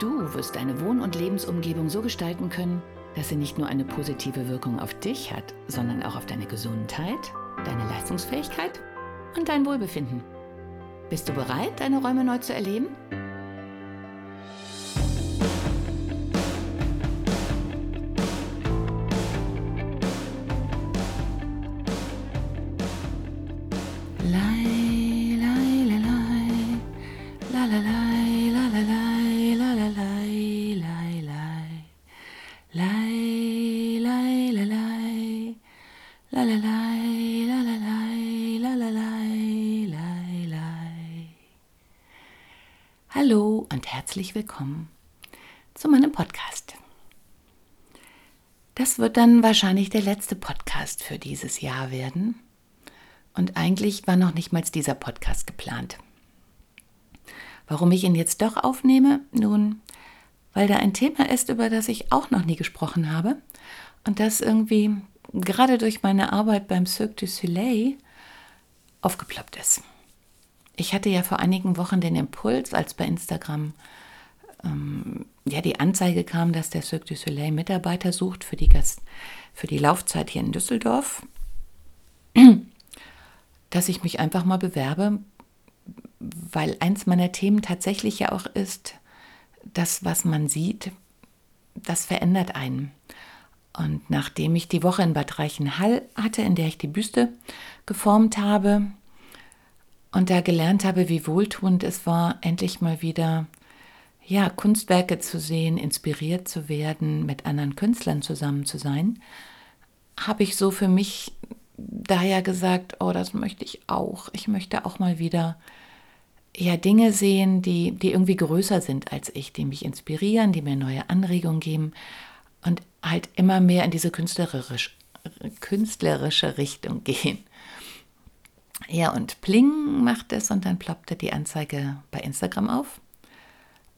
Du wirst deine Wohn- und Lebensumgebung so gestalten können, dass sie nicht nur eine positive Wirkung auf dich hat, sondern auch auf deine Gesundheit, deine Leistungsfähigkeit und dein Wohlbefinden. Bist du bereit, deine Räume neu zu erleben? Hallo und herzlich willkommen zu meinem Podcast. Das wird dann wahrscheinlich der letzte Podcast für dieses Jahr werden. Und eigentlich war noch nicht mal dieser Podcast geplant. Warum ich ihn jetzt doch aufnehme? Nun, weil da ein Thema ist, über das ich auch noch nie gesprochen habe und das irgendwie gerade durch meine Arbeit beim Cirque du Soleil aufgeploppt ist. Ich hatte ja vor einigen Wochen den Impuls, als bei Instagram ähm, ja die Anzeige kam, dass der Cirque du Soleil Mitarbeiter sucht für die, Gast für die Laufzeit hier in Düsseldorf, dass ich mich einfach mal bewerbe, weil eins meiner Themen tatsächlich ja auch ist, das, was man sieht, das verändert einen. Und nachdem ich die Woche in Bad Reichenhall hatte, in der ich die Büste geformt habe und da gelernt habe, wie wohltuend es war, endlich mal wieder ja, Kunstwerke zu sehen, inspiriert zu werden, mit anderen Künstlern zusammen zu sein, habe ich so für mich daher gesagt, oh, das möchte ich auch. Ich möchte auch mal wieder ja, Dinge sehen, die, die irgendwie größer sind als ich, die mich inspirieren, die mir neue Anregungen geben halt immer mehr in diese künstlerisch, künstlerische Richtung gehen. Ja, und Pling macht es und dann ploppte die Anzeige bei Instagram auf.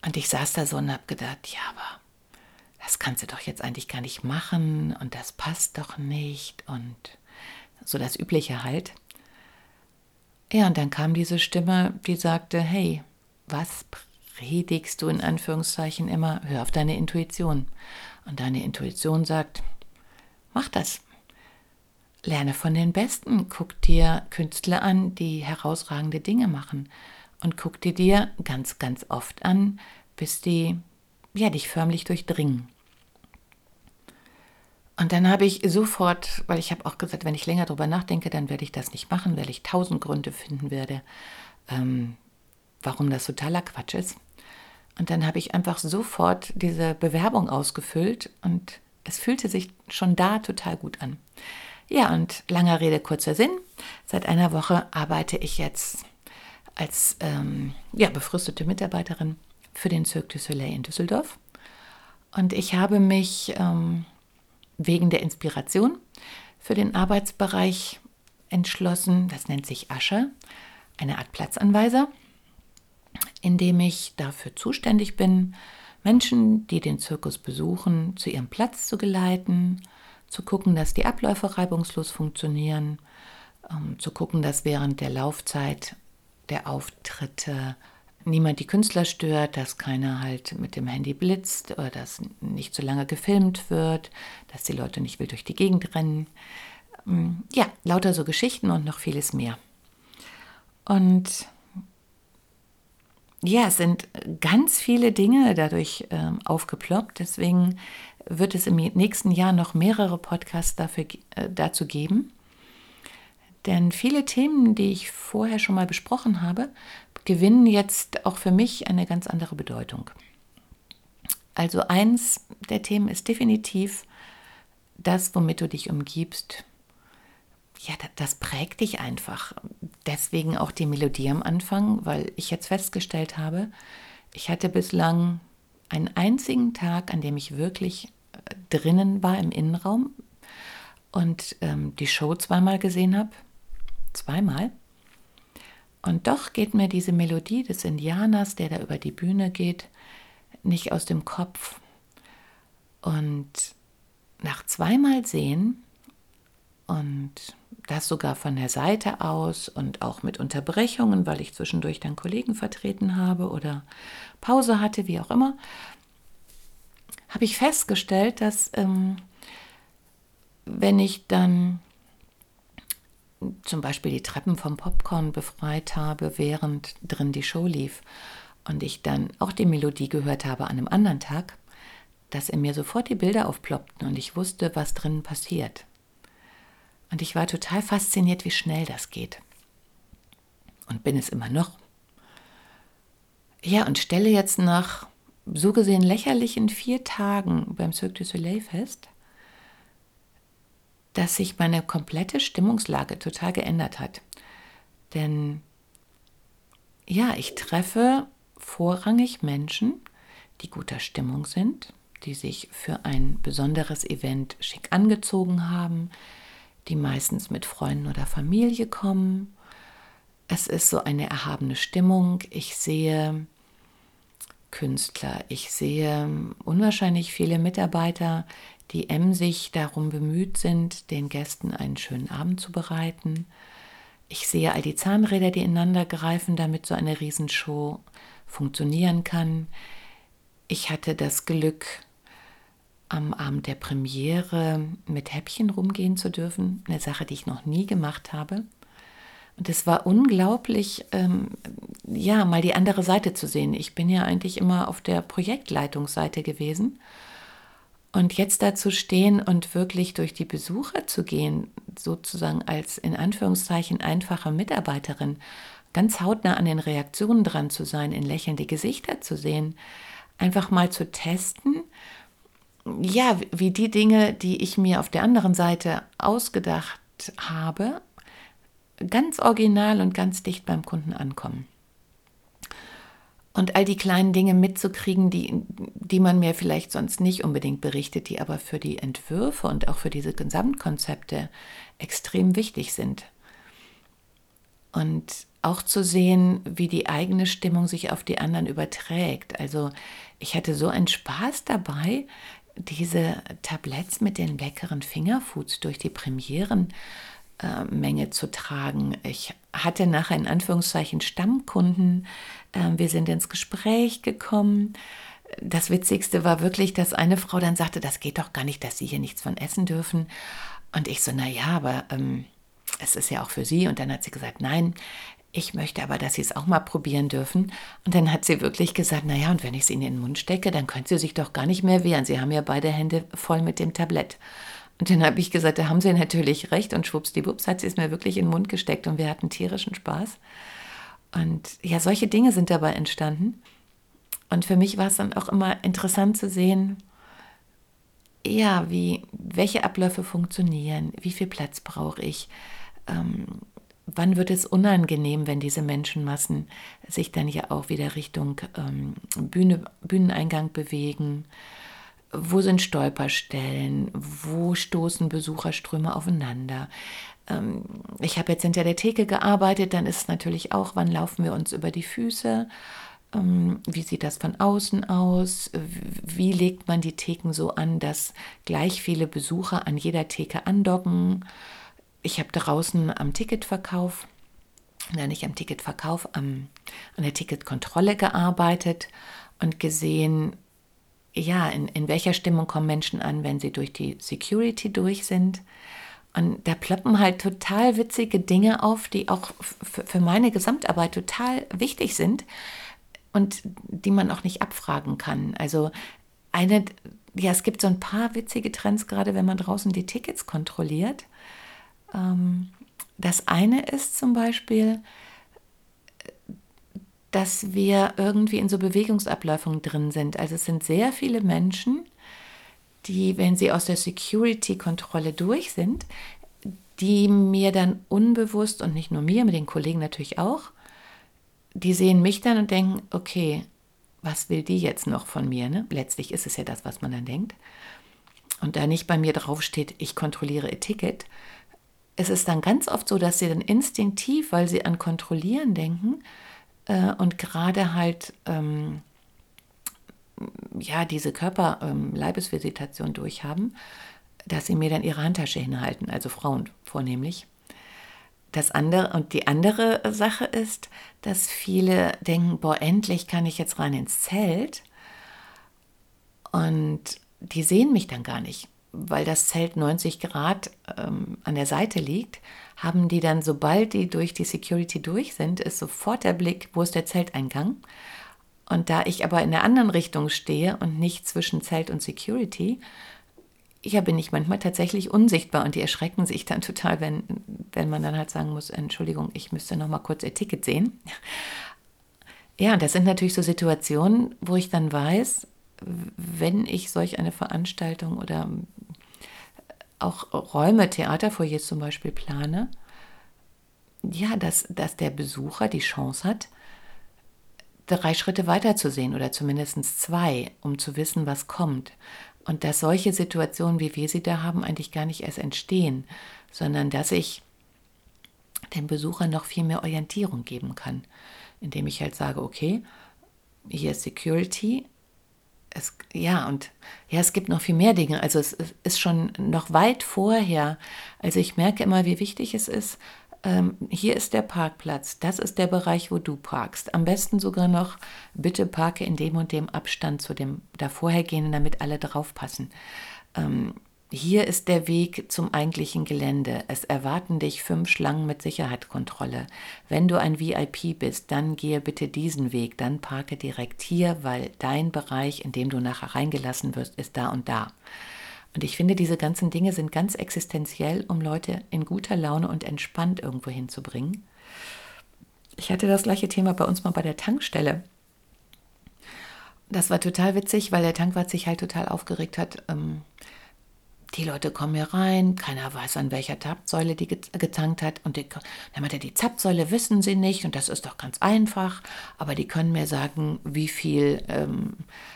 Und ich saß da so und habe gedacht, ja, aber das kannst du doch jetzt eigentlich gar nicht machen und das passt doch nicht und so das Übliche halt. Ja, und dann kam diese Stimme, die sagte, hey, was predigst du in Anführungszeichen immer? Hör auf deine Intuition. Und deine Intuition sagt, mach das. Lerne von den Besten. Guck dir Künstler an, die herausragende Dinge machen. Und guck dir dir ganz, ganz oft an, bis die ja, dich förmlich durchdringen. Und dann habe ich sofort, weil ich habe auch gesagt, wenn ich länger darüber nachdenke, dann werde ich das nicht machen, weil ich tausend Gründe finden werde, ähm, warum das totaler Quatsch ist. Und dann habe ich einfach sofort diese Bewerbung ausgefüllt und es fühlte sich schon da total gut an. Ja, und langer Rede, kurzer Sinn. Seit einer Woche arbeite ich jetzt als ähm, ja, befristete Mitarbeiterin für den Cirque du Soleil in Düsseldorf. Und ich habe mich ähm, wegen der Inspiration für den Arbeitsbereich entschlossen. Das nennt sich Asche, eine Art Platzanweiser, in dem ich dafür zuständig bin, Menschen, die den Zirkus besuchen, zu ihrem Platz zu geleiten, zu gucken, dass die Abläufe reibungslos funktionieren, um zu gucken, dass während der Laufzeit der Auftritte niemand die Künstler stört, dass keiner halt mit dem Handy blitzt oder dass nicht zu lange gefilmt wird, dass die Leute nicht wild durch die Gegend rennen. Mm, ja, lauter so Geschichten und noch vieles mehr. Und ja, es sind ganz viele Dinge dadurch äh, aufgeploppt. Deswegen wird es im nächsten Jahr noch mehrere Podcasts dafür, äh, dazu geben. Denn viele Themen, die ich vorher schon mal besprochen habe, gewinnen jetzt auch für mich eine ganz andere Bedeutung. Also eins der Themen ist definitiv das, womit du dich umgibst. Ja, das prägt dich einfach. Deswegen auch die Melodie am Anfang, weil ich jetzt festgestellt habe, Ich hatte bislang einen einzigen Tag, an dem ich wirklich äh, drinnen war im Innenraum und ähm, die Show zweimal gesehen habe. Zweimal. Und doch geht mir diese Melodie des Indianers, der da über die Bühne geht, nicht aus dem Kopf. Und nach zweimal sehen und das sogar von der Seite aus und auch mit Unterbrechungen, weil ich zwischendurch dann Kollegen vertreten habe oder Pause hatte, wie auch immer, habe ich festgestellt, dass ähm, wenn ich dann zum Beispiel die Treppen vom Popcorn befreit habe, während drin die Show lief und ich dann auch die Melodie gehört habe an einem anderen Tag, dass in mir sofort die Bilder aufploppten und ich wusste, was drinnen passiert. Und ich war total fasziniert, wie schnell das geht. Und bin es immer noch. Ja, und stelle jetzt nach so gesehen lächerlichen vier Tagen beim Cirque du Soleil fest, dass sich meine komplette Stimmungslage total geändert hat. Denn ja, ich treffe vorrangig Menschen, die guter Stimmung sind, die sich für ein besonderes Event schick angezogen haben, die meistens mit Freunden oder Familie kommen. Es ist so eine erhabene Stimmung. Ich sehe Künstler, ich sehe unwahrscheinlich viele Mitarbeiter, die emsig darum bemüht sind, den Gästen einen schönen Abend zu bereiten. Ich sehe all die Zahnräder, die ineinander greifen, damit so eine Riesenshow funktionieren kann. Ich hatte das Glück, am Abend der Premiere mit Häppchen rumgehen zu dürfen. Eine Sache, die ich noch nie gemacht habe. Und es war unglaublich, ähm, ja, mal die andere Seite zu sehen. Ich bin ja eigentlich immer auf der Projektleitungsseite gewesen. Und jetzt da zu stehen und wirklich durch die Besucher zu gehen, sozusagen als in Anführungszeichen einfache Mitarbeiterin, ganz hautnah an den Reaktionen dran zu sein, in lächelnde Gesichter zu sehen, einfach mal zu testen ja, wie die Dinge, die ich mir auf der anderen Seite ausgedacht habe, ganz original und ganz dicht beim Kunden ankommen. Und all die kleinen Dinge mitzukriegen, die, die man mir vielleicht sonst nicht unbedingt berichtet, die aber für die Entwürfe und auch für diese Gesamtkonzepte extrem wichtig sind. Und auch zu sehen, wie die eigene Stimmung sich auf die anderen überträgt. Also ich hatte so einen Spaß dabei, diese Tabletts mit den leckeren Fingerfoods durch die Premierenmenge äh, zu tragen. Ich hatte nachher in Anführungszeichen Stammkunden. Äh, wir sind ins Gespräch gekommen. Das Witzigste war wirklich, dass eine Frau dann sagte, das geht doch gar nicht, dass Sie hier nichts von essen dürfen. Und ich so, na ja, aber ähm, es ist ja auch für Sie. Und dann hat sie gesagt, nein, ich möchte aber, dass Sie es auch mal probieren dürfen. Und dann hat sie wirklich gesagt, naja, und wenn ich es Ihnen in den Mund stecke, dann können Sie sich doch gar nicht mehr wehren. Sie haben ja beide Hände voll mit dem Tablett. Und dann habe ich gesagt, da haben Sie natürlich recht. Und schwuppsdiwupps hat sie es mir wirklich in den Mund gesteckt und wir hatten tierischen Spaß. Und ja, solche Dinge sind dabei entstanden. Und für mich war es dann auch immer interessant zu sehen, ja, wie, welche Abläufe funktionieren, wie viel Platz brauche ich, ähm, wann wird es unangenehm, wenn diese Menschenmassen sich dann ja auch wieder Richtung ähm, Bühne, Bühneneingang bewegen? Wo sind Stolperstellen? Wo stoßen Besucherströme aufeinander? Ähm, ich habe jetzt hinter der Theke gearbeitet, dann ist es natürlich auch, wann laufen wir uns über die Füße? Ähm, wie sieht das von außen aus? Wie legt man die Theken so an, dass gleich viele Besucher an jeder Theke andocken? Ich habe draußen am Ticketverkauf, nein, nicht am Ticketverkauf, am, an der Ticketkontrolle gearbeitet und gesehen, ja, in, in welcher Stimmung kommen Menschen an, wenn sie durch die Security durch sind. Und da ploppen halt total witzige Dinge auf, die auch für meine Gesamtarbeit total wichtig sind und die man auch nicht abfragen kann. Also eine, ja, es gibt so ein paar witzige Trends, gerade wenn man draußen die Tickets kontrolliert. Ähm, das eine ist zum Beispiel, dass wir irgendwie in so Bewegungsabläufen drin sind. Also es sind sehr viele Menschen, die, wenn sie aus der Security-Kontrolle durch sind, die mir dann unbewusst und nicht nur mir, mit den Kollegen natürlich auch, die sehen mich dann und denken, okay, was will die jetzt noch von mir? Ne? Letztlich ist es ja das, was man dann denkt. Und da nicht bei mir draufsteht, ich kontrolliere ihr Ticket, ist es dann ganz oft so, dass sie dann instinktiv, weil sie an Kontrollieren denken äh, und gerade halt ähm, ja diese Körper-Leibesvisitation ähm, durchhaben, dass sie mir dann ihre Handtasche hinhalten, also Frauen vornehmlich. Das andere und die andere Sache ist, dass viele denken, boah, endlich kann ich jetzt rein ins Zelt. Und die sehen mich dann gar nicht, weil das Zelt 90 Grad ähm, an der Seite liegt, haben die dann, sobald die durch die Security durch sind, ist sofort der Blick, wo ist der Zelteingang. Und da ich aber in der anderen Richtung stehe und nicht zwischen Zelt und Security, ja, bin ich manchmal tatsächlich unsichtbar und die erschrecken sich dann total, wenn, wenn man dann halt sagen muss, Entschuldigung, ich müsste noch mal kurz ihr Ticket sehen. Ja, das sind natürlich so Situationen, wo ich dann weiß, wenn ich solch eine Veranstaltung oder auch Räume, Theaterfoyers zum Beispiel plane, ja, dass, dass der Besucher die Chance hat, drei Schritte weiter zu sehen oder zumindest zwei, um zu wissen, was kommt. Und dass solche Situationen, wie wir sie da haben, eigentlich gar nicht erst entstehen, sondern dass ich dem Besucher noch viel mehr Orientierung geben kann, indem ich halt sage, okay, hier ist Security. Es, ja, und ja, es gibt noch viel mehr Dinge. Also es ist schon noch weit vorher. Also ich merke immer, wie wichtig es ist, ähm, hier ist der Parkplatz, das ist der Bereich, wo du parkst. Am besten sogar noch, bitte parke in dem und dem Abstand zu dem davorhergehenden, damit alle draufpassen. Ähm, hier ist der Weg zum eigentlichen Gelände. Es erwarten dich fünf Schlangen mit Sicherheitskontrolle. Wenn du ein VIP bist, dann gehe bitte diesen Weg, dann parke direkt hier, weil dein Bereich, in dem du nachher reingelassen wirst, ist da und da. Und ich finde, diese ganzen Dinge sind ganz existenziell, um Leute in guter Laune und entspannt irgendwo hinzubringen. Ich hatte das gleiche Thema bei uns mal bei der Tankstelle. Das war total witzig, weil der Tankwart sich halt total aufgeregt hat. Ähm, die Leute kommen hier rein, keiner weiß, an welcher Zapfsäule die getankt hat. Und die, dann meinte er, die Zapfsäule wissen sie nicht und das ist doch ganz einfach. Aber die können mir sagen, wie viel ähm,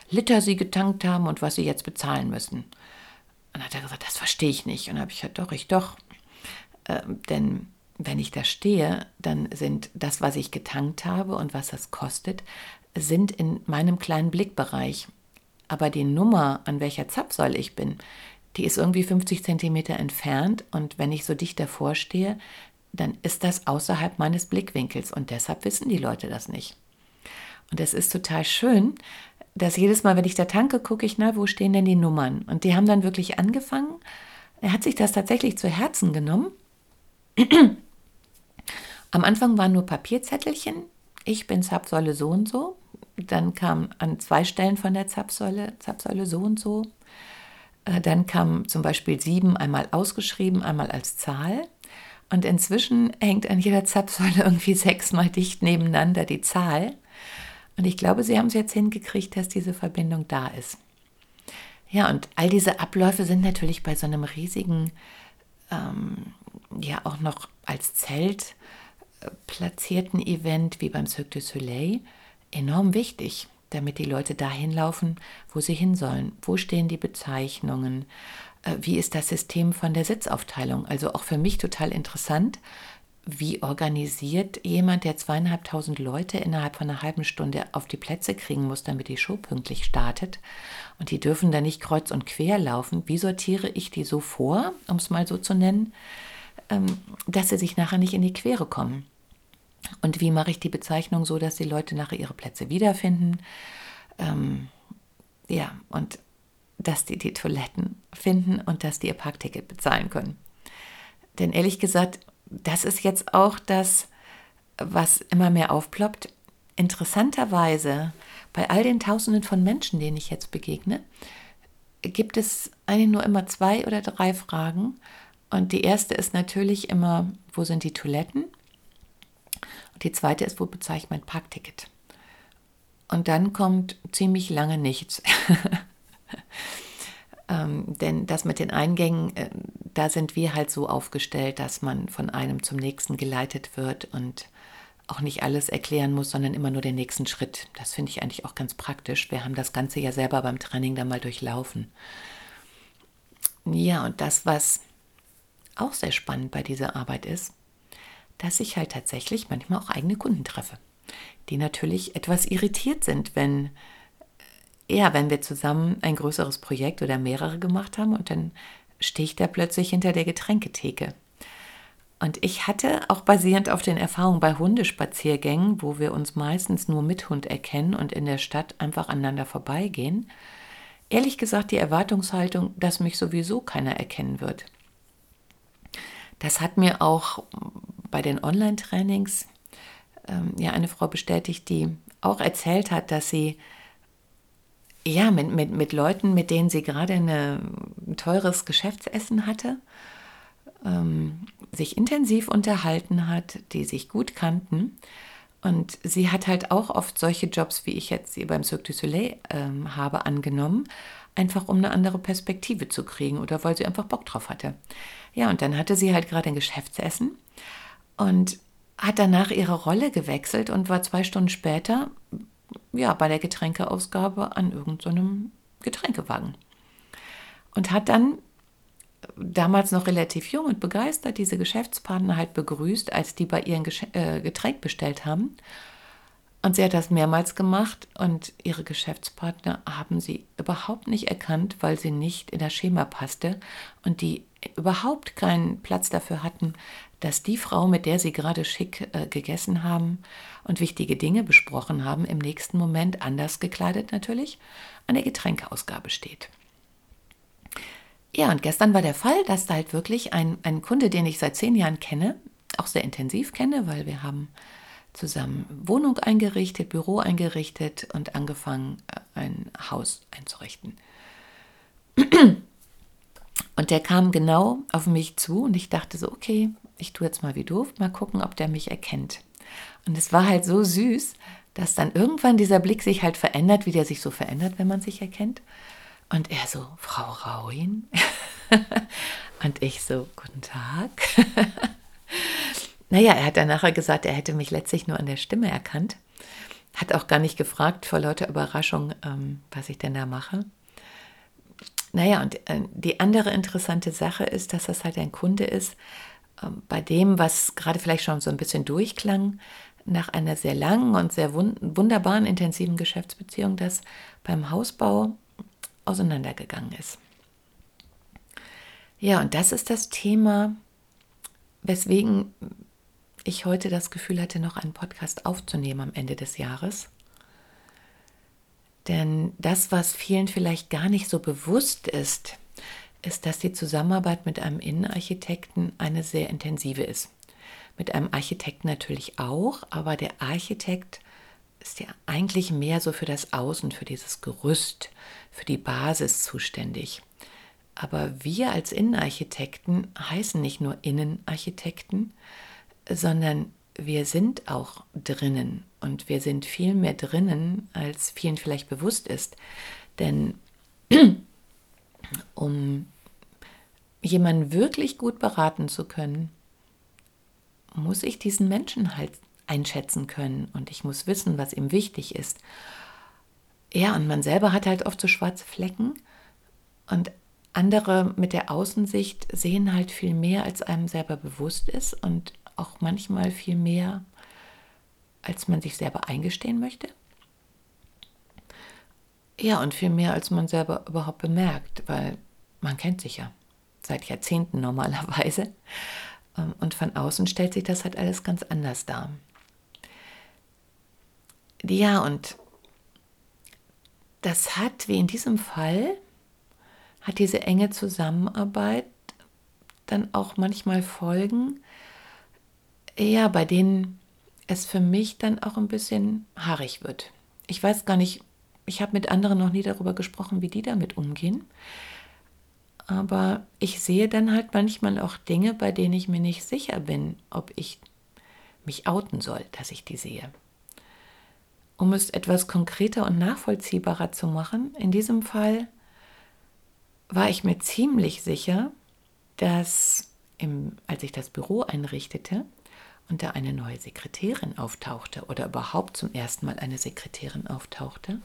Liter sie getankt haben und was sie jetzt bezahlen müssen. Und hat er gesagt, das verstehe ich nicht. Und habe ich gesagt, doch, ich doch. Ähm, denn wenn ich da stehe, dann sind das, was ich getankt habe und was das kostet, sind in meinem kleinen Blickbereich. Aber die Nummer, an welcher Zapfsäule ich bin, die ist irgendwie 50 Zentimeter entfernt. Und wenn ich so dicht davor stehe, dann ist das außerhalb meines Blickwinkels. Und deshalb wissen die Leute das nicht. Und es ist total schön, dass jedes Mal, wenn ich da tanke, gucke ich, na, wo stehen denn die Nummern? Und die haben dann wirklich angefangen. Er hat sich das tatsächlich zu Herzen genommen. Am Anfang waren nur Papierzettelchen. Ich bin Zapfsäule so und so. Dann kam an zwei Stellen von der Zapfsäule, Zapfsäule so und so. Äh, dann kam zum Beispiel sieben einmal ausgeschrieben, einmal als Zahl. Und inzwischen hängt an jeder Zapfsäule irgendwie sechsmal dicht nebeneinander die Zahl. Und ich glaube, sie haben es jetzt hingekriegt, dass diese Verbindung da ist. Ja, und all diese Abläufe sind natürlich bei so einem riesigen, ähm, ja auch noch als Zelt äh, platzierten Event wie beim Cirque du Soleil enorm wichtig, damit die Leute dahin laufen, wo sie hin sollen. Wo stehen die Bezeichnungen? Äh, wie ist das System von der Sitzaufteilung? Also auch für mich total interessant, wie organisiert jemand, der zweieinhalbtausend Leute innerhalb von einer halben Stunde auf die Plätze kriegen muss, damit die Show pünktlich startet? Und die dürfen da nicht kreuz und quer laufen. Wie sortiere ich die so vor, um es mal so zu nennen, ähm, dass sie sich nachher nicht in die Quere kommen? Und wie mache ich die Bezeichnung so, dass die Leute nachher ihre Plätze wiederfinden? Ähm, ja, und dass die die Toiletten finden und dass die ihr Parkticket bezahlen können. Denn ehrlich gesagt, das ist jetzt auch das, was immer mehr aufploppt. Interessanterweise, bei all den Tausenden von Menschen, denen ich jetzt begegne, gibt es eigentlich nur immer zwei oder drei Fragen. Und die erste ist natürlich immer, wo sind die Toiletten? Die zweite ist, wo bezahle ich mein Parkticket? Und dann kommt ziemlich lange nichts. Ähm, denn das mit den Eingängen, äh, da sind wir halt so aufgestellt, dass man von einem zum nächsten geleitet wird und auch nicht alles erklären muss, sondern immer nur den nächsten Schritt. Das finde ich eigentlich auch ganz praktisch. Wir haben das Ganze ja selber beim Training dann mal durchlaufen. Ja, und das, was auch sehr spannend bei dieser Arbeit ist, dass ich halt tatsächlich manchmal auch eigene Kunden treffe, die natürlich etwas irritiert sind, wenn ja, wenn wir zusammen ein größeres Projekt oder mehrere gemacht haben und dann stehe ich da plötzlich hinter der Getränketheke. Und ich hatte auch basierend auf den Erfahrungen bei Hundespaziergängen, wo wir uns meistens nur mit Hund erkennen und in der Stadt einfach aneinander vorbeigehen, ehrlich gesagt die Erwartungshaltung, dass mich sowieso keiner erkennen wird. Das hat mir auch bei den Online-Trainings ähm, ja eine Frau bestätigt, die auch erzählt hat, dass sie ja mit, mit, mit Leuten, mit denen sie gerade ein teures Geschäftsessen hatte, ähm, sich intensiv unterhalten hat, die sich gut kannten. Und sie hat halt auch oft solche Jobs, wie ich jetzt sie beim Cirque du Soleil ähm, habe, angenommen, einfach um eine andere Perspektive zu kriegen oder weil sie einfach Bock drauf hatte. Ja, und dann hatte sie halt gerade ein Geschäftsessen und hat danach ihre Rolle gewechselt und war zwei Stunden später ja, bei der Getränkeausgabe an irgendeinem Getränkewagen. Und hat dann damals noch relativ jung und begeistert diese Geschäftspartner halt begrüßt, als die bei ihren äh, Getränk bestellt haben. Und sie hat das mehrmals gemacht und ihre Geschäftspartner haben sie überhaupt nicht erkannt, weil sie nicht in das Schema passte und die überhaupt keinen Platz dafür hatten, dass die Frau, mit der sie gerade schick äh, gegessen haben und wichtige Dinge besprochen haben, im nächsten Moment anders gekleidet natürlich an der Getränkeausgabe steht. Ja, und gestern war der Fall, dass da halt wirklich ein, ein Kunde, den ich seit zehn Jahren kenne, auch sehr intensiv kenne, weil wir haben zusammen Wohnung eingerichtet, Büro eingerichtet und angefangen, äh, ein Haus einzurichten. Und der kam genau auf mich zu und ich dachte so, okay, ich tue jetzt mal wie doof, mal gucken, ob der mich erkennt. Und es war halt so süß, dass dann irgendwann dieser Blick sich halt verändert, wie der sich so verändert, wenn man sich erkennt. Und er so, Frau Rauin? und ich so, guten Tag. naja, er hat dann nachher gesagt, er hätte mich letztlich nur an der Stimme erkannt. Hat auch gar nicht gefragt, vor lauter Überraschung, ähm, was ich denn da mache. Naja, und äh, die andere interessante Sache ist, dass das halt ein Kunde ist, bei dem, was gerade vielleicht schon so ein bisschen durchklang, nach einer sehr langen und sehr wund wunderbaren, intensiven Geschäftsbeziehung, das beim Hausbau auseinandergegangen ist. Ja, und das ist das Thema, weswegen ich heute das Gefühl hatte, noch einen Podcast aufzunehmen am Ende des Jahres. Denn das, was vielen vielleicht gar nicht so bewusst ist, ist, dass die Zusammenarbeit mit einem Innenarchitekten eine sehr intensive ist. Mit einem Architekten natürlich auch, aber der Architekt ist ja eigentlich mehr so für das Außen, für dieses Gerüst, für die Basis zuständig. Aber wir als Innenarchitekten heißen nicht nur Innenarchitekten, sondern wir sind auch drinnen und wir sind viel mehr drinnen, als vielen vielleicht bewusst ist. Denn um jemanden wirklich gut beraten zu können, muss ich diesen Menschen halt einschätzen können und ich muss wissen, was ihm wichtig ist. Ja, und man selber hat halt oft so schwarze Flecken und andere mit der Außensicht sehen halt viel mehr, als einem selber bewusst ist und auch manchmal viel mehr, als man sich selber eingestehen möchte. Ja, und viel mehr, als man selber überhaupt bemerkt, weil man kennt sich ja seit Jahrzehnten normalerweise. Ähm, und von außen stellt sich das halt alles ganz anders dar. Ja, und das hat, wie in diesem Fall, hat diese enge Zusammenarbeit dann auch manchmal Folgen, ja, bei denen es für mich dann auch ein bisschen haarig wird. Ich weiß gar nicht, ich habe mit anderen noch nie darüber gesprochen, wie die damit umgehen. Aber ich sehe dann halt manchmal auch Dinge, bei denen ich mir nicht sicher bin, ob ich mich outen soll, dass ich die sehe. Um es etwas konkreter und nachvollziehbarer zu machen, in diesem Fall war ich mir ziemlich sicher, dass im, als ich das Büro einrichtete und da eine neue Sekretärin auftauchte oder überhaupt zum ersten Mal eine Sekretärin auftauchte,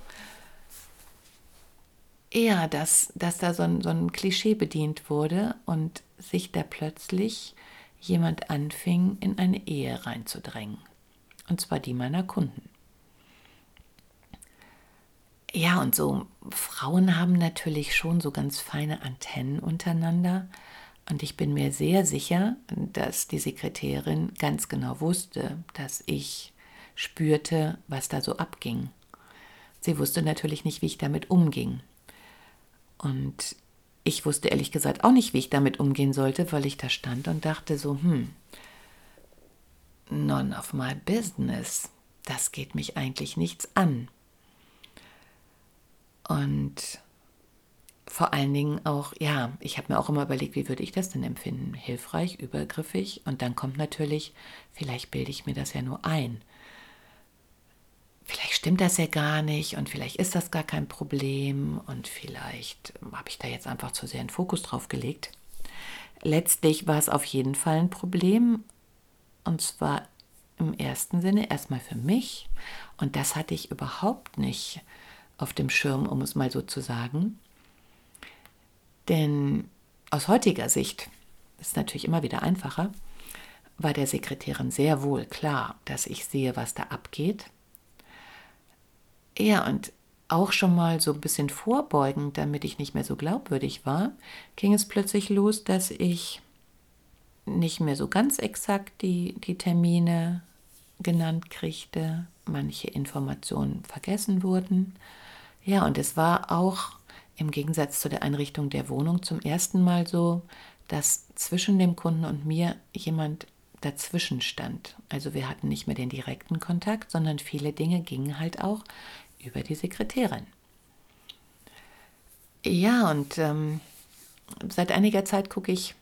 eher, dass, dass da so ein, so ein Klischee bedient wurde und sich da plötzlich jemand anfing, in eine Ehe reinzudrängen. Und zwar die meiner Kunden. Ja, und so Frauen haben natürlich schon so ganz feine Antennen untereinander. Und ich bin mir sehr sicher, dass die Sekretärin ganz genau wusste, dass ich spürte, was da so abging. Sie wusste natürlich nicht, wie ich damit umging. Und ich wusste ehrlich gesagt auch nicht, wie ich damit umgehen sollte, weil ich da stand und dachte so, hm, none of my business. Das geht mich eigentlich nichts an. Und vor allen Dingen auch, ja, ich habe mir auch immer überlegt, wie würde ich das denn empfinden? Hilfreich, übergriffig? Und dann kommt natürlich, vielleicht bilde ich mir das ja nur ein. Vielleicht stimmt das ja gar nicht und vielleicht ist das gar kein Problem und vielleicht habe ich da jetzt einfach zu sehr einen Fokus drauf gelegt. Letztlich war es auf jeden Fall ein Problem und zwar im ersten Sinne erstmal für mich und das hatte ich überhaupt nicht auf dem Schirm, um es mal so zu sagen. Denn aus heutiger Sicht ist es natürlich immer wieder einfacher, war der Sekretärin sehr wohl klar, dass ich sehe, was da abgeht. Ja, und auch schon mal so ein bisschen vorbeugend, damit ich nicht mehr so glaubwürdig war, ging es plötzlich los, dass ich nicht mehr so ganz exakt die, die Termine genannt kriegte, manche Informationen vergessen wurden. Ja, und es war auch im Gegensatz zu der Einrichtung der Wohnung zum ersten Mal so, dass zwischen dem Kunden und mir jemand dazwischen stand. Also wir hatten nicht mehr den direkten Kontakt, sondern viele Dinge gingen halt auch über die Sekretärin. Ja, und ähm, seit einiger Zeit gucke ich,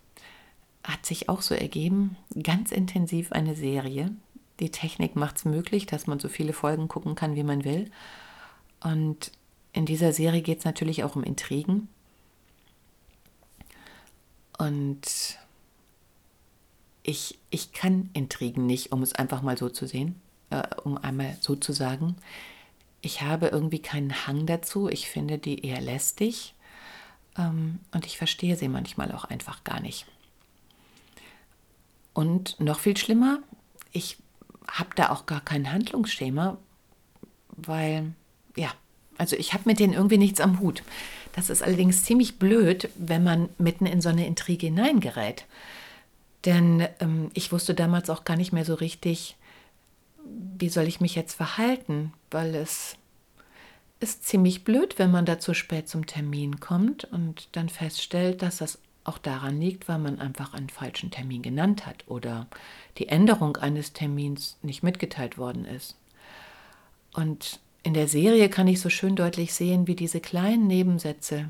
hat sich auch so ergeben, ganz intensiv eine Serie. Die Technik macht es möglich, dass man so viele Folgen gucken kann, wie man will. Und in dieser Serie geht es natürlich auch um Intrigen. Und ich, ich kann Intrigen nicht, um es einfach mal so zu sehen, äh, um einmal so zu sagen. Ich habe irgendwie keinen Hang dazu. Ich finde die eher lästig. Ähm, und ich verstehe sie manchmal auch einfach gar nicht. Und noch viel schlimmer, ich habe da auch gar kein Handlungsschema, weil, ja, also ich habe mit denen irgendwie nichts am Hut. Das ist allerdings ziemlich blöd, wenn man mitten in so eine Intrige hineingerät. Denn ähm, ich wusste damals auch gar nicht mehr so richtig, wie soll ich mich jetzt verhalten, weil es ist ziemlich blöd, wenn man da zu spät zum Termin kommt und dann feststellt, dass das auch daran liegt, weil man einfach einen falschen Termin genannt hat oder die Änderung eines Termins nicht mitgeteilt worden ist. Und in der Serie kann ich so schön deutlich sehen, wie diese kleinen Nebensätze,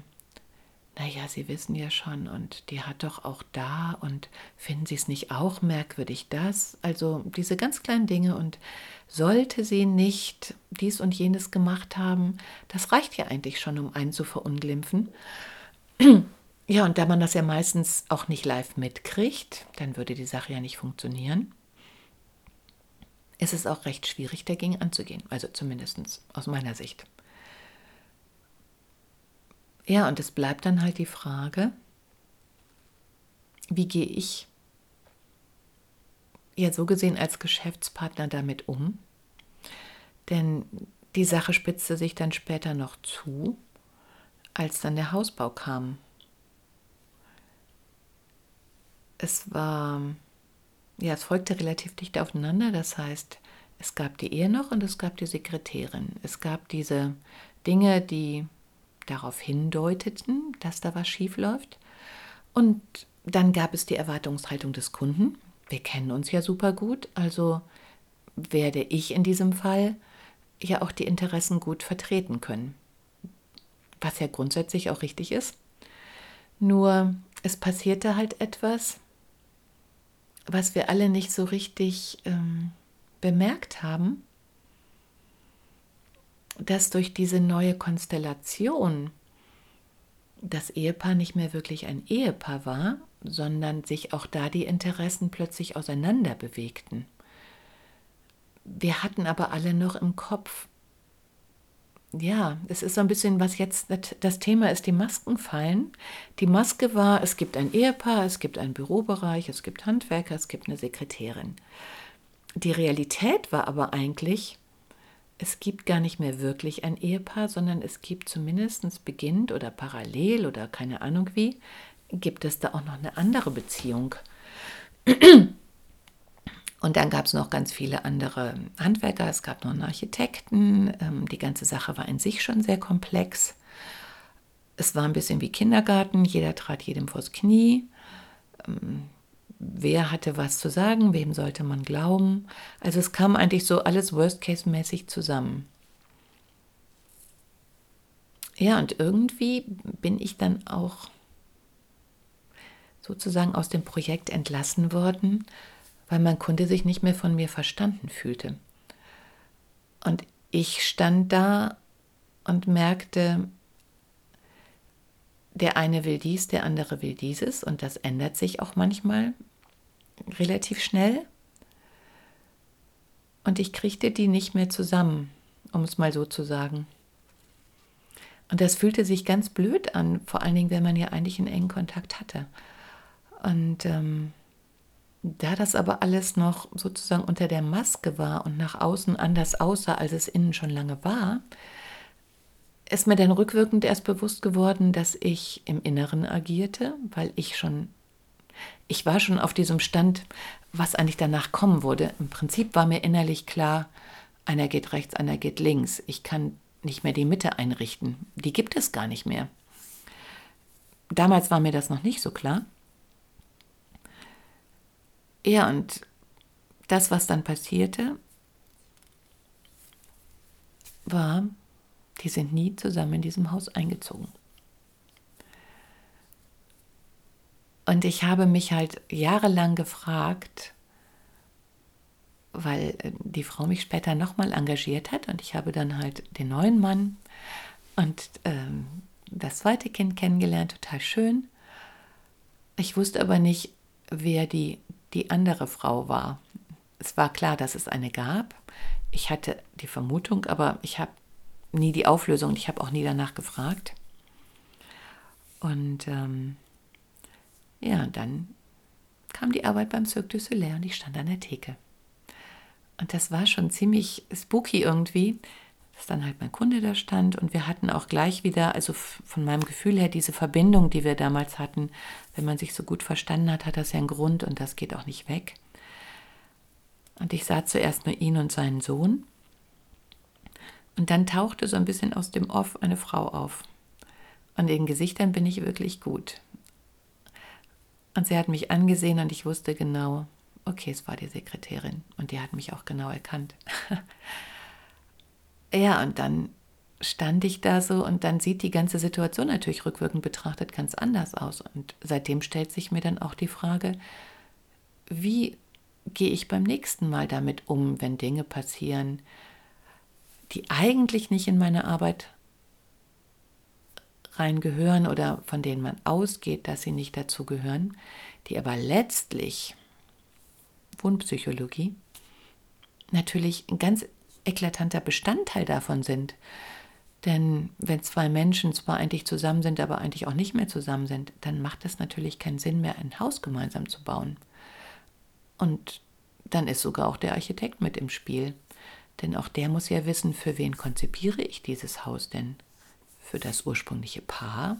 naja, Sie wissen ja schon, und die hat doch auch da, und finden Sie es nicht auch merkwürdig, das? Also diese ganz kleinen Dinge, und sollte sie nicht dies und jenes gemacht haben, das reicht ja eigentlich schon, um einen zu verunglimpfen. Ja, und da man das ja meistens auch nicht live mitkriegt, dann würde die Sache ja nicht funktionieren ist es auch recht schwierig, dagegen anzugehen. Also zumindest aus meiner Sicht. Ja, und es bleibt dann halt die Frage, wie gehe ich ja so gesehen als Geschäftspartner damit um? Denn die Sache spitzte sich dann später noch zu, als dann der Hausbau kam. Es war ja, es folgte relativ dicht aufeinander. Das heißt, es gab die Ehe noch und es gab die Sekretärin. Es gab diese Dinge, die darauf hindeuteten, dass da was schief läuft. Und dann gab es die Erwartungshaltung des Kunden. Wir kennen uns ja super gut, also werde ich in diesem Fall ja auch die Interessen gut vertreten können. Was ja grundsätzlich auch richtig ist. Nur es passierte halt etwas, was wir alle nicht so richtig ähm, bemerkt haben, dass durch diese neue Konstellation das Ehepaar nicht mehr wirklich ein Ehepaar war, sondern sich auch da die Interessen plötzlich auseinander bewegten. wir hatten aber alle noch im Kopf, ja, es ist so ein bisschen, was jetzt das Thema ist, die Masken fallen. Die Maske war, es gibt ein Ehepaar, es gibt einen Bürobereich, es gibt Handwerker, es gibt eine Sekretärin. Die Realität war aber eigentlich, es gibt gar nicht mehr wirklich ein Ehepaar, sondern es gibt zumindest beginnt oder parallel oder keine Ahnung wie, gibt es da auch noch eine andere Beziehung. Und dann gab es noch ganz viele andere Handwerker, es gab noch einen Architekten. Ähm, die ganze Sache war in sich schon sehr komplex. Es war ein bisschen wie Kindergarten, jeder trat jedem vors Knie. Wer hatte was zu sagen, wem sollte man glauben? Also es kam eigentlich so alles Worst-Case-mäßig zusammen. Ja, und irgendwie bin ich dann auch sozusagen aus dem Projekt entlassen worden weil mein Kunde sich nicht mehr von mir verstanden fühlte. Und ich stand da und merkte, der eine will dies, der andere will dieses und das ändert sich auch manchmal relativ schnell. Und ich kriegte die nicht mehr zusammen, um es mal so zu sagen. Und das fühlte sich ganz blöd an, vor allen Dingen, wenn man ja eigentlich einen engen Kontakt hatte. Und ähm, da das aber alles noch sozusagen unter der Maske war und nach außen anders aussah, als es innen schon lange war, ist mir dann rückwirkend erst bewusst geworden, dass ich im Inneren agierte, weil ich schon, ich war schon auf diesem Stand, was eigentlich danach kommen wurde. Im Prinzip war mir innerlich klar, einer geht rechts, einer geht links. Ich kann nicht mehr die Mitte einrichten. Die gibt es gar nicht mehr. Damals war mir das noch nicht so klar. Ja, und das, was dann passierte, war, die sind nie zusammen in diesem Haus eingezogen. Und ich habe mich halt jahrelang gefragt, weil äh, die Frau mich später nochmal engagiert hat und ich habe dann halt den neuen Mann und ähm, das zweite Kind kennengelernt, total schön. Ich wusste aber nicht, wer die die andere Frau war. Es war klar, dass es eine gab. Ich hatte die Vermutung, aber ich habe nie die Auflösung, ich habe auch nie danach gefragt. Und ähm, ja, dann kam die Arbeit beim Cirque du Soleil und ich stand an der Theke. Und das war schon ziemlich spooky irgendwie, dass dann halt mein Kunde da stand und wir hatten auch gleich wieder, also von meinem Gefühl her, diese Verbindung, die wir damals hatten, wenn man sich so gut verstanden hat, hat das ja einen Grund und das geht auch nicht weg. Und ich sah zuerst nur ihn und seinen Sohn. Und dann tauchte so ein bisschen aus dem Off eine Frau auf. An den Gesichtern bin ich wirklich gut. Und sie hat mich angesehen und ich wusste genau, okay, es war die Sekretärin und die hat mich auch genau erkannt. Ja, und dann stand ich da so und dann sieht die ganze Situation natürlich rückwirkend betrachtet ganz anders aus. Und seitdem stellt sich mir dann auch die Frage, wie gehe ich beim nächsten Mal damit um, wenn Dinge passieren, die eigentlich nicht in meine Arbeit reingehören oder von denen man ausgeht, dass sie nicht dazu gehören, die aber letztlich Wundpsychologie natürlich ein ganz eklatanter Bestandteil davon sind. Denn wenn zwei Menschen zwar eigentlich zusammen sind, aber eigentlich auch nicht mehr zusammen sind, dann macht es natürlich keinen Sinn mehr, ein Haus gemeinsam zu bauen. Und dann ist sogar auch der Architekt mit im Spiel. Denn auch der muss ja wissen, für wen konzipiere ich dieses Haus denn? Für das ursprüngliche Paar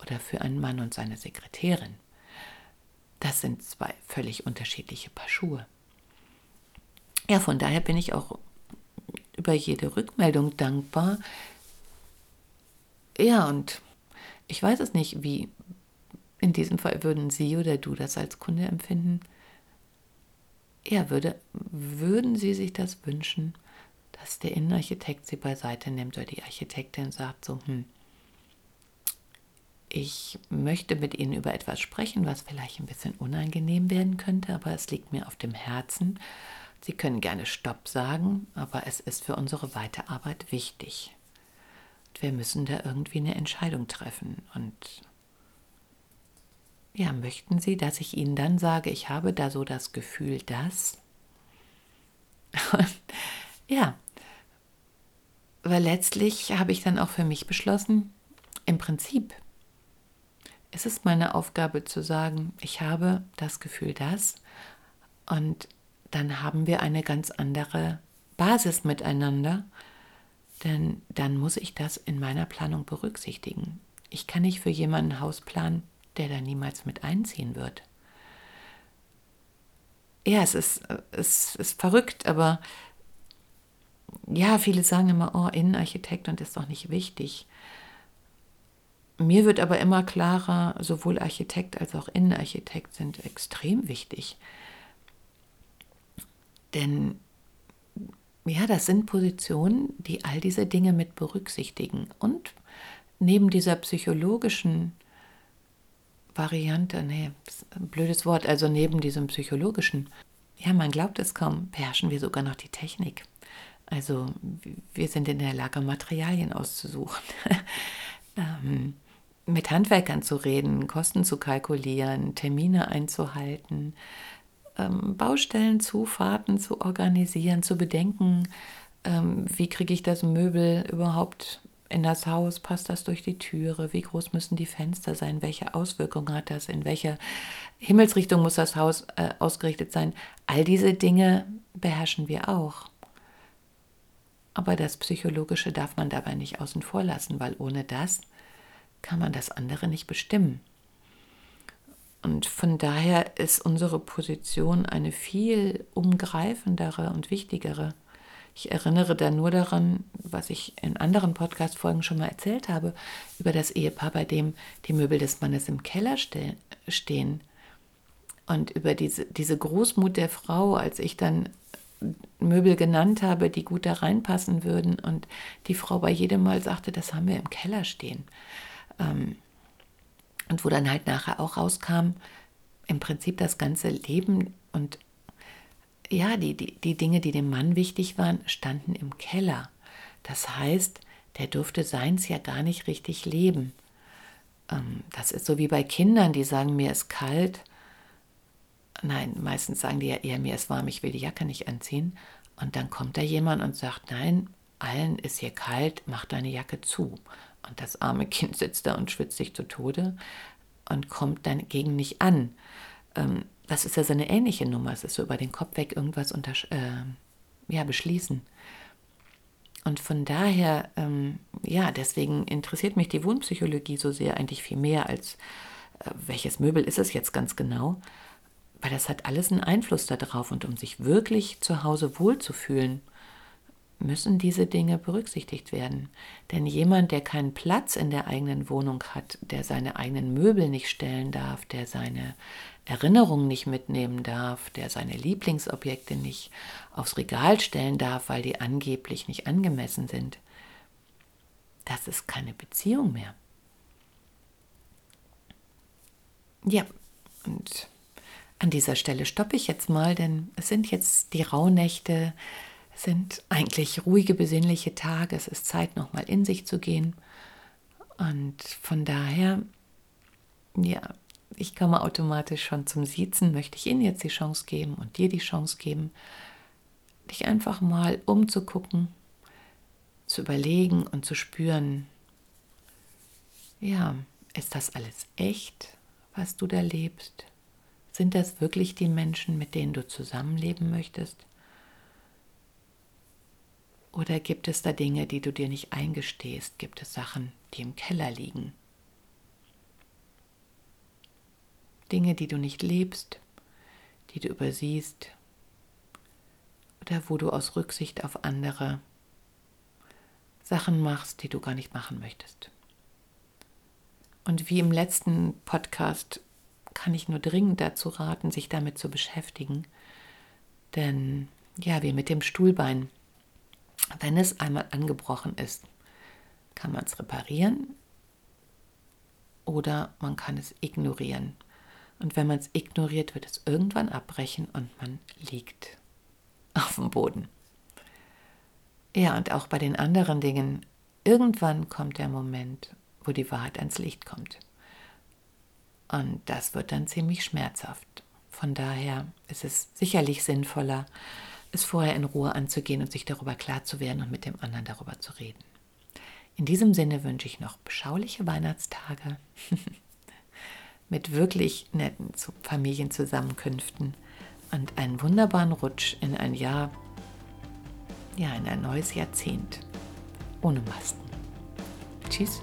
oder für einen Mann und seine Sekretärin? Das sind zwei völlig unterschiedliche Paar Schuhe. Ja, von daher bin ich auch über jede Rückmeldung dankbar. Ja, und ich weiß es nicht, wie in diesem Fall würden Sie oder du das als Kunde empfinden. Ja, würde, würden Sie sich das wünschen, dass der Innenarchitekt Sie beiseite nimmt oder die Architektin sagt so, hm, ich möchte mit Ihnen über etwas sprechen, was vielleicht ein bisschen unangenehm werden könnte, aber es liegt mir auf dem Herzen Sie können gerne Stopp sagen, aber es ist für unsere Weiterarbeit wichtig. Und wir müssen da irgendwie eine Entscheidung treffen. Und ja, möchten Sie, dass ich Ihnen dann sage, ich habe da so das Gefühl, dass. ja, weil letztlich habe ich dann auch für mich beschlossen, im Prinzip ist es meine Aufgabe zu sagen, ich habe das Gefühl das und dann haben wir eine ganz andere Basis miteinander, denn dann muss ich das in meiner Planung berücksichtigen. Ich kann nicht für jemanden Haus planen, der da niemals mit einziehen wird. Ja, es ist, es ist verrückt, aber ja, viele sagen immer, oh, Innenarchitekt und ist doch nicht wichtig. Mir wird aber immer klarer, sowohl Architekt als auch Innenarchitekt sind extrem wichtig. Denn ja, das sind Positionen, die all diese Dinge mit berücksichtigen. Und neben dieser psychologischen Variante, nee, ein blödes Wort, also neben diesem psychologischen, ja, man glaubt es kaum, beherrschen wir sogar noch die Technik. Also wir sind in der Lage, Materialien auszusuchen, ähm, mit Handwerkern zu reden, Kosten zu kalkulieren, Termine einzuhalten, ähm, Baustellenzufahrten zu organisieren, zu bedenken, ähm, wie kriege ich das Möbel überhaupt in das Haus, passt das durch die Türe, wie groß müssen die Fenster sein, welche Auswirkungen hat das, in welcher Himmelsrichtung muss das Haus äh, ausgerichtet sein. All diese Dinge beherrschen wir auch. Aber das Psychologische darf man dabei nicht außen vor lassen, weil ohne das kann man das andere nicht bestimmen. Und von daher ist unsere Position eine viel umgreifendere und wichtigere. Ich erinnere da nur daran, was ich in anderen Podcast-Folgen schon mal erzählt habe, über das Ehepaar, bei dem die Möbel des Mannes im Keller stehen. Und über diese, diese Großmut der Frau, als ich dann Möbel genannt habe, die gut da reinpassen würden. Und die Frau bei jedem Mal sagte, das haben wir im Keller stehen. Ähm, und wo dann halt nachher auch rauskam, im Prinzip das ganze Leben und ja, die, die, die Dinge, die dem Mann wichtig waren, standen im Keller. Das heißt, der durfte seins ja gar nicht richtig leben. Ähm, das ist so wie bei Kindern, die sagen, mir ist kalt. Nein, meistens sagen die ja eher, mir ist warm, ich will die Jacke nicht anziehen. Und dann kommt da jemand und sagt, nein, allen ist hier kalt, mach deine Jacke zu. Und das arme Kind sitzt da und schwitzt sich zu Tode und kommt dagegen nicht an. Ähm, das ist ja so eine ähnliche Nummer. Es ist so über den Kopf weg irgendwas unter, äh, ja, beschließen. Und von daher, ähm, ja, deswegen interessiert mich die Wohnpsychologie so sehr eigentlich viel mehr als äh, welches Möbel ist es jetzt ganz genau, weil das hat alles einen Einfluss darauf. Und um sich wirklich zu Hause wohlzufühlen, müssen diese Dinge berücksichtigt werden. Denn jemand, der keinen Platz in der eigenen Wohnung hat, der seine eigenen Möbel nicht stellen darf, der seine Erinnerungen nicht mitnehmen darf, der seine Lieblingsobjekte nicht aufs Regal stellen darf, weil die angeblich nicht angemessen sind, das ist keine Beziehung mehr. Ja, und an dieser Stelle stoppe ich jetzt mal, denn es sind jetzt die Rauhnächte, sind eigentlich ruhige, besinnliche Tage. Es ist Zeit, nochmal in sich zu gehen. Und von daher, ja, ich komme automatisch schon zum Siezen, möchte ich Ihnen jetzt die Chance geben und dir die Chance geben, dich einfach mal umzugucken, zu überlegen und zu spüren, ja, ist das alles echt, was du da lebst? Sind das wirklich die Menschen, mit denen du zusammenleben möchtest? Oder gibt es da Dinge, die du dir nicht eingestehst? Gibt es Sachen, die im Keller liegen? Dinge, die du nicht lebst, die du übersiehst oder wo du aus Rücksicht auf andere Sachen machst, die du gar nicht machen möchtest. Und wie im letzten Podcast kann ich nur dringend dazu raten, sich damit zu beschäftigen. Denn ja, wie mit dem Stuhlbein. Wenn es einmal angebrochen ist, kann man es reparieren oder man kann es ignorieren. Und wenn man es ignoriert, wird es irgendwann abbrechen und man liegt auf dem Boden. Ja, und auch bei den anderen Dingen, irgendwann kommt der Moment, wo die Wahrheit ans Licht kommt. Und das wird dann ziemlich schmerzhaft. Von daher ist es sicherlich sinnvoller, es vorher in Ruhe anzugehen und sich darüber klar zu werden und mit dem anderen darüber zu reden. In diesem Sinne wünsche ich noch beschauliche Weihnachtstage mit wirklich netten Familienzusammenkünften und einen wunderbaren Rutsch in ein Jahr, ja, in ein neues Jahrzehnt ohne Masken. Tschüss.